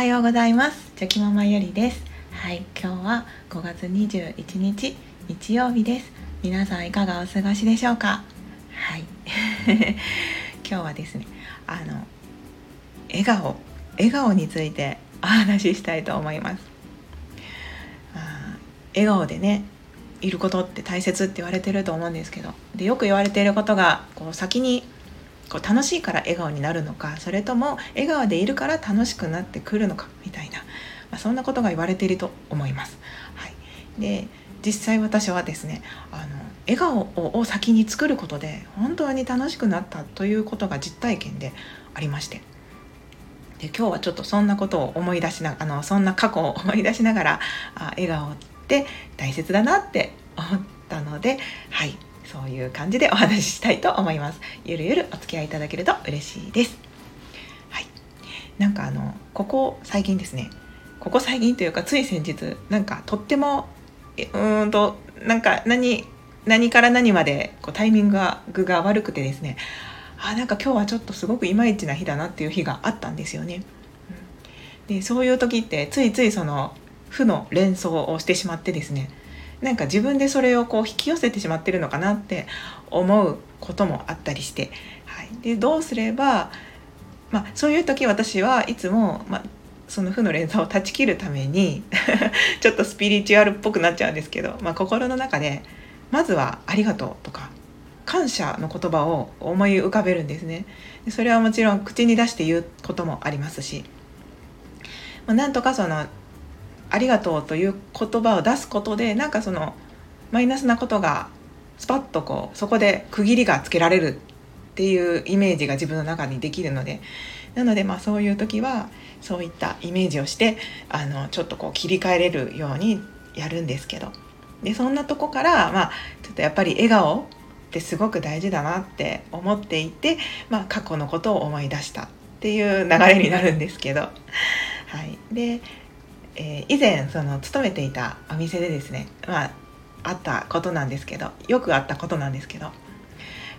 はようございます。チョキママよりです。はい今日は5月21日日曜日です。皆さんいかがお過ごしでしょうか？はい。今日はですねあの笑顔笑顔についてお話ししたいと思います。あ笑顔でねいることって大切って言われてると思うんですけどでよく言われていることがこう先にこう楽しいから笑顔になるのかそれとも笑顔でいるから楽しくなってくるのかみたいな、まあ、そんなことが言われていると思います。はい、で実際私はですねあの笑顔を先に作ることで本当に楽しくなったということが実体験でありまして。で今日はちょっとそんなことを思い出しなあのそんな過去を思い出しながらあ笑顔って大切だなって思ったのではい。そういう感じでお話ししたいと思います。ゆるゆるお付き合いいただけると嬉しいです。はい。なんかあのここ最近ですね。ここ最近というかつい先日なんかとってもうんとなんか何何から何までこうタイミングがが悪くてですね。あなんか今日はちょっとすごくいまいちな日だなっていう日があったんですよね。でそういう時ってついついその負の連想をしてしまってですね。なんか自分でそれをこう引き寄せてしまってるのかなって思うこともあったりして、はい、でどうすれば、まあ、そういう時私はいつも、まあ、その負の連鎖を断ち切るために ちょっとスピリチュアルっぽくなっちゃうんですけど、まあ、心の中でまずは「ありがとう」とか感謝の言葉を思い浮かべるんですね。それはもちろん口に出して言うこともありますし、まあ、なんとかその「ありがとう」という言葉を出すことでなんかそのマイナスなことがスパッとこうそこで区切りがつけられるっていうイメージが自分の中にできるのでなのでまあそういう時はそういったイメージをしてあのちょっとこう切り替えれるようにやるんですけど。でそんなとこからまあちょっとやっぱり笑顔ってすごく大事だなって思っていて、まあ、過去のことを思い出したっていう流れになるんですけど、はい、で、えー、以前その勤めていたお店でですね、まあ、あったことなんですけどよくあったことなんですけど、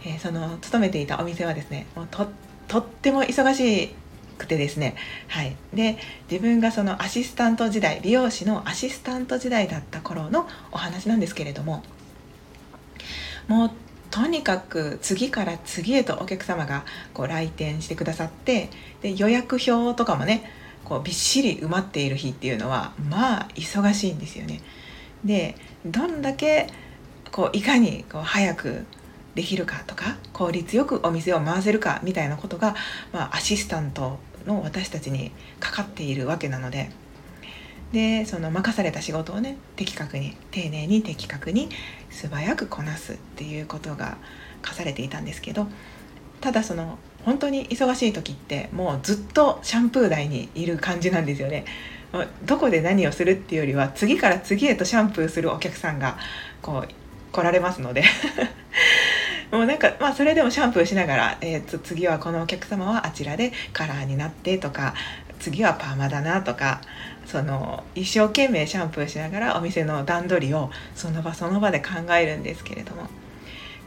えー、その勤めていたお店はですねもうととっても忙しくてですね、はい、で自分がそのアシスタント時代美容師のアシスタント時代だった頃のお話なんですけれどももうとにかく次から次へとお客様がこう来店してくださってで予約表とかもねこうびっしり埋まっている日っていうのはまあ忙しいんですよね。でどんだけこういかにこう早くできるかとか効率よくお店を回せるかみたいなことが、まあ、アシスタントの私たちにかかっているわけなのででその任された仕事をね的確に丁寧に的確に素早くこなすっていうことが課されていたんですけどただその本当に忙しい時ってもうずっとシャンプー台にいる感じなんですよね。どこで何をするっていうよりは次から次へとシャンプーするお客さんがこう来られますので もうなんかまあそれでもシャンプーしながら、えー、と次はこのお客様はあちらでカラーになってとか次はパーマだなとかその一生懸命シャンプーしながらお店の段取りをその場その場で考えるんですけれども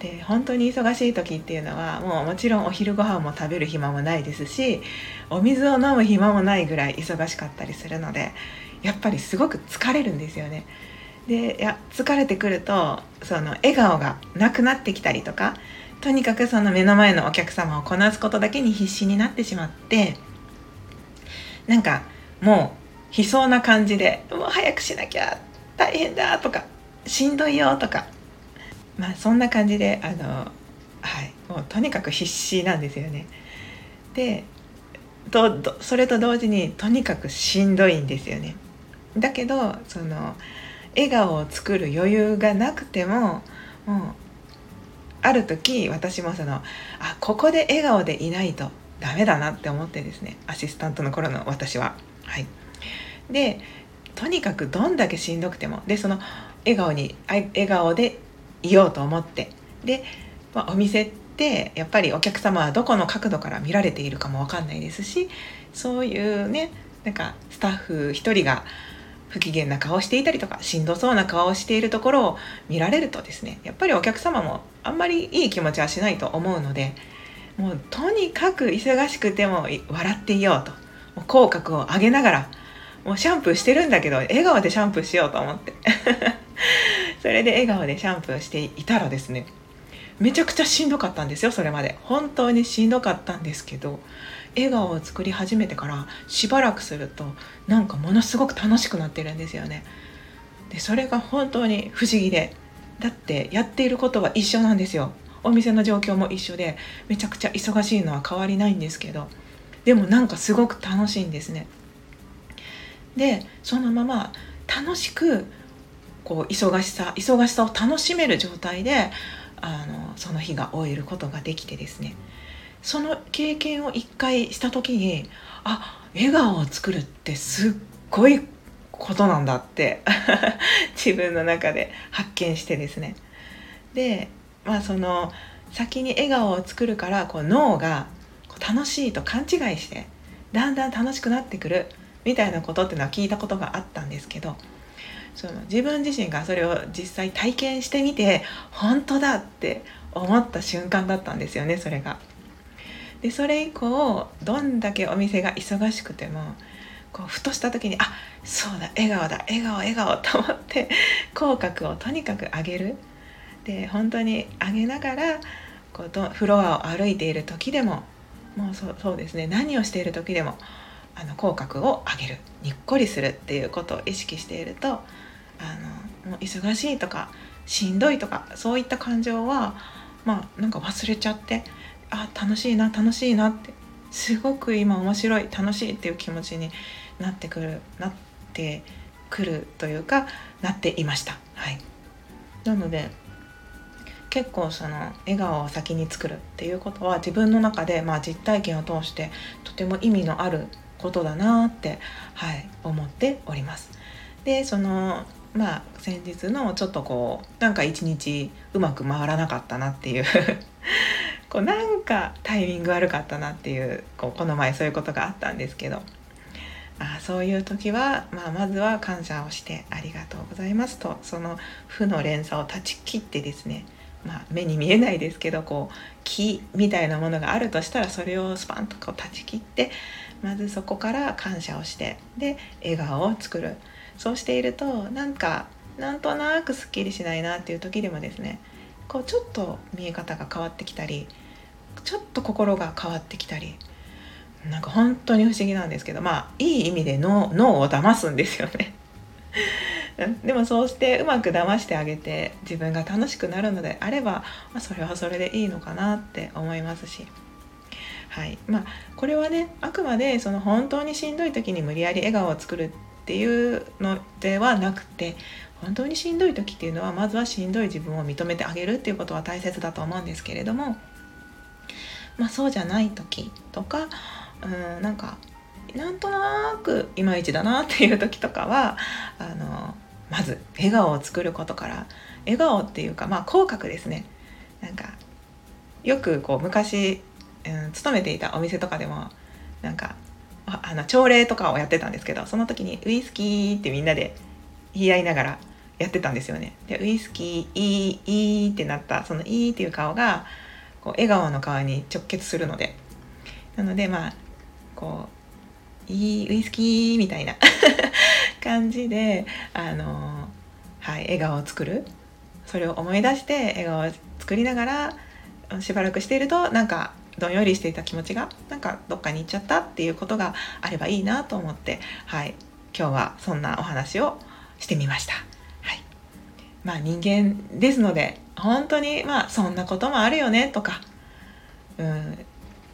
で本当に忙しい時っていうのはもうもちろんお昼ご飯も食べる暇もないですしお水を飲む暇もないぐらい忙しかったりするのでやっぱりすごく疲れるんですよね。でいや疲れてくるとその笑顔がなくなってきたりとかとにかくその目の前のお客様をこなすことだけに必死になってしまってなんかもう悲壮な感じでもう早くしなきゃ大変だとかしんどいよとかまあそんな感じであのはいもうとにかく必死なんですよね。でとそれと同時にとにかくしんどいんですよね。だけどその笑顔を作る余裕がなくてももうある時私もそのあここで笑顔でいないとダメだなって思ってですねアシスタントの頃の私は。はい、でとにかくどんだけしんどくてもでその笑顔に笑顔でいようと思って。で、まあ、お店ってやっぱりお客様はどこの角度から見られているかも分かんないですしそういうねなんかスタッフ1人が不機嫌な顔をしていたりとかしんどそうな顔をしているところを見られるとですねやっぱりお客様もあんまりいい気持ちはしないと思うのでもうとにかく忙しくても笑っていようともう口角を上げながらもうシャンプーしてるんだけど笑顔でシャンプーしようと思って。それで笑顔でシャンプーしていたらですねめちゃくちゃしんどかったんですよそれまで。本当にしんどかったんですけど笑顔を作り始めてからしばらくするとなんかものすごく楽しくなってるんですよね。でそれが本当に不思議でだってやっていることは一緒なんですよ。お店の状況も一緒でめちゃくちゃ忙しいのは変わりないんですけどでもなんかすごく楽しいんですね。でそのまま楽しくこう忙しさ忙しさを楽しめる状態であのその日が終えることができてですね。その経験を一回した時にあ笑顔を作るってすっごいことなんだって 自分の中で発見してですね。でまあその先に笑顔を作るからこう脳が楽しいと勘違いしてだんだん楽しくなってくるみたいなことっていうのは聞いたことがあったんですけどその自分自身がそれを実際体験してみて本当だって思った瞬間だったんですよねそれが。でそれ以降どんだけお店が忙しくてもこうふとした時にあそうだ笑顔だ笑顔笑顔と思って口角をとにかく上げるで本当に上げながらこうフロアを歩いている時でももうそうそうですね何をしている時でもあの口角を上げるにっこりするっていうことを意識しているとあのもう忙しいとかしんどいとかそういった感情はまあなんか忘れちゃってあ楽しいな楽しいなってすごく今面白い楽しいっていう気持ちになってくるなってくるというかなっていました。はい、なので結構その笑顔を先に作るっていうことは自分の中でまあ実体験を通してとても意味のあることだなって、はい、思っております。でそのまあ先日のちょっとこうなんか一日うまく回らなかったなっていう こうなんかタイミング悪かったなっていうこうこの前そういうことがあったんですけど。あそういう時は、まあ、まずは感謝をしてありがとうございますとその負の連鎖を断ち切ってですね。まあ、目に見えないですけどこう木みたいなものがあるとしたらそれをスパンとこう断ち切ってまずそこから感謝をしてで笑顔を作る。そうしているとなんかなんとなくすっきりしないなっていう時でもですねこうちょっと見え方が変わってきたりちょっと心が変わってきたりなんか本当に不思議なんですけどまあいい意味で脳脳を騙すんですよね でもそうしてうまく騙してあげて自分が楽しくなるのであれば、まあ、それはそれでいいのかなって思いますし。はいまあ、これはねあくまでその本当にしんどい時に無理やり笑顔を作るっていうのではなくて本当にしんどい時っていうのはまずはしんどい自分を認めてあげるっていうことは大切だと思うんですけれども、まあ、そうじゃない時とかうんなんかなんとなくいまいちだなっていう時とかはあのまず笑顔を作ることから笑顔っていうかまあ口角ですね。なんかよくこう昔、うん、勤めていたお店とかでもなんかあの朝礼とかをやってたんですけどその時にウイスキーってみんなで言い合いながらやってたんですよね。でウイスキーいいいいってなったそのいいっていう顔がこう笑顔の顔に直結するのでなのでまあこういいウイスキーみたいな 感じであのはい笑顔を作るそれを思い出して笑顔を作りながらしばらくしているとなんかどんよりしていた気持ちがなんかどっかに行っちゃったっていうことがあればいいなと思ってはい今日はそんなお話をしてみました。はい、まあ人間ですので本当にまあそんなこともあるよねとか、うん、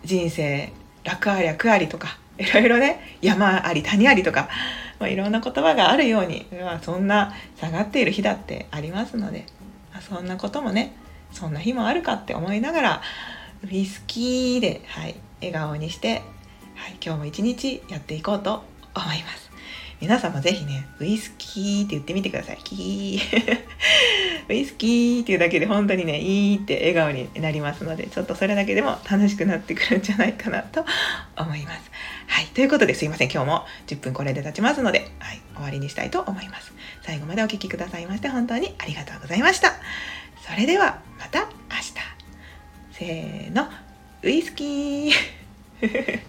人生楽ありゃ苦ありとかいろいろね山あり谷ありとか、まあ、いろんな言葉があるように、まあ、そんな下がっている日だってありますので、まあ、そんなこともねそんな日もあるかって思いながらウイスキーで、はい、笑顔にして、はい、今日も一日やっていこうと思います。皆さんもぜひね、ウイスキーって言ってみてください。キー。ウイスキーっていうだけで本当にね、いいって笑顔になりますので、ちょっとそれだけでも楽しくなってくるんじゃないかなと思います。はい。ということですいません。今日も10分これで経ちますので、はい。終わりにしたいと思います。最後までお聴きくださいまして本当にありがとうございました。それではまた。せーのウイスキー。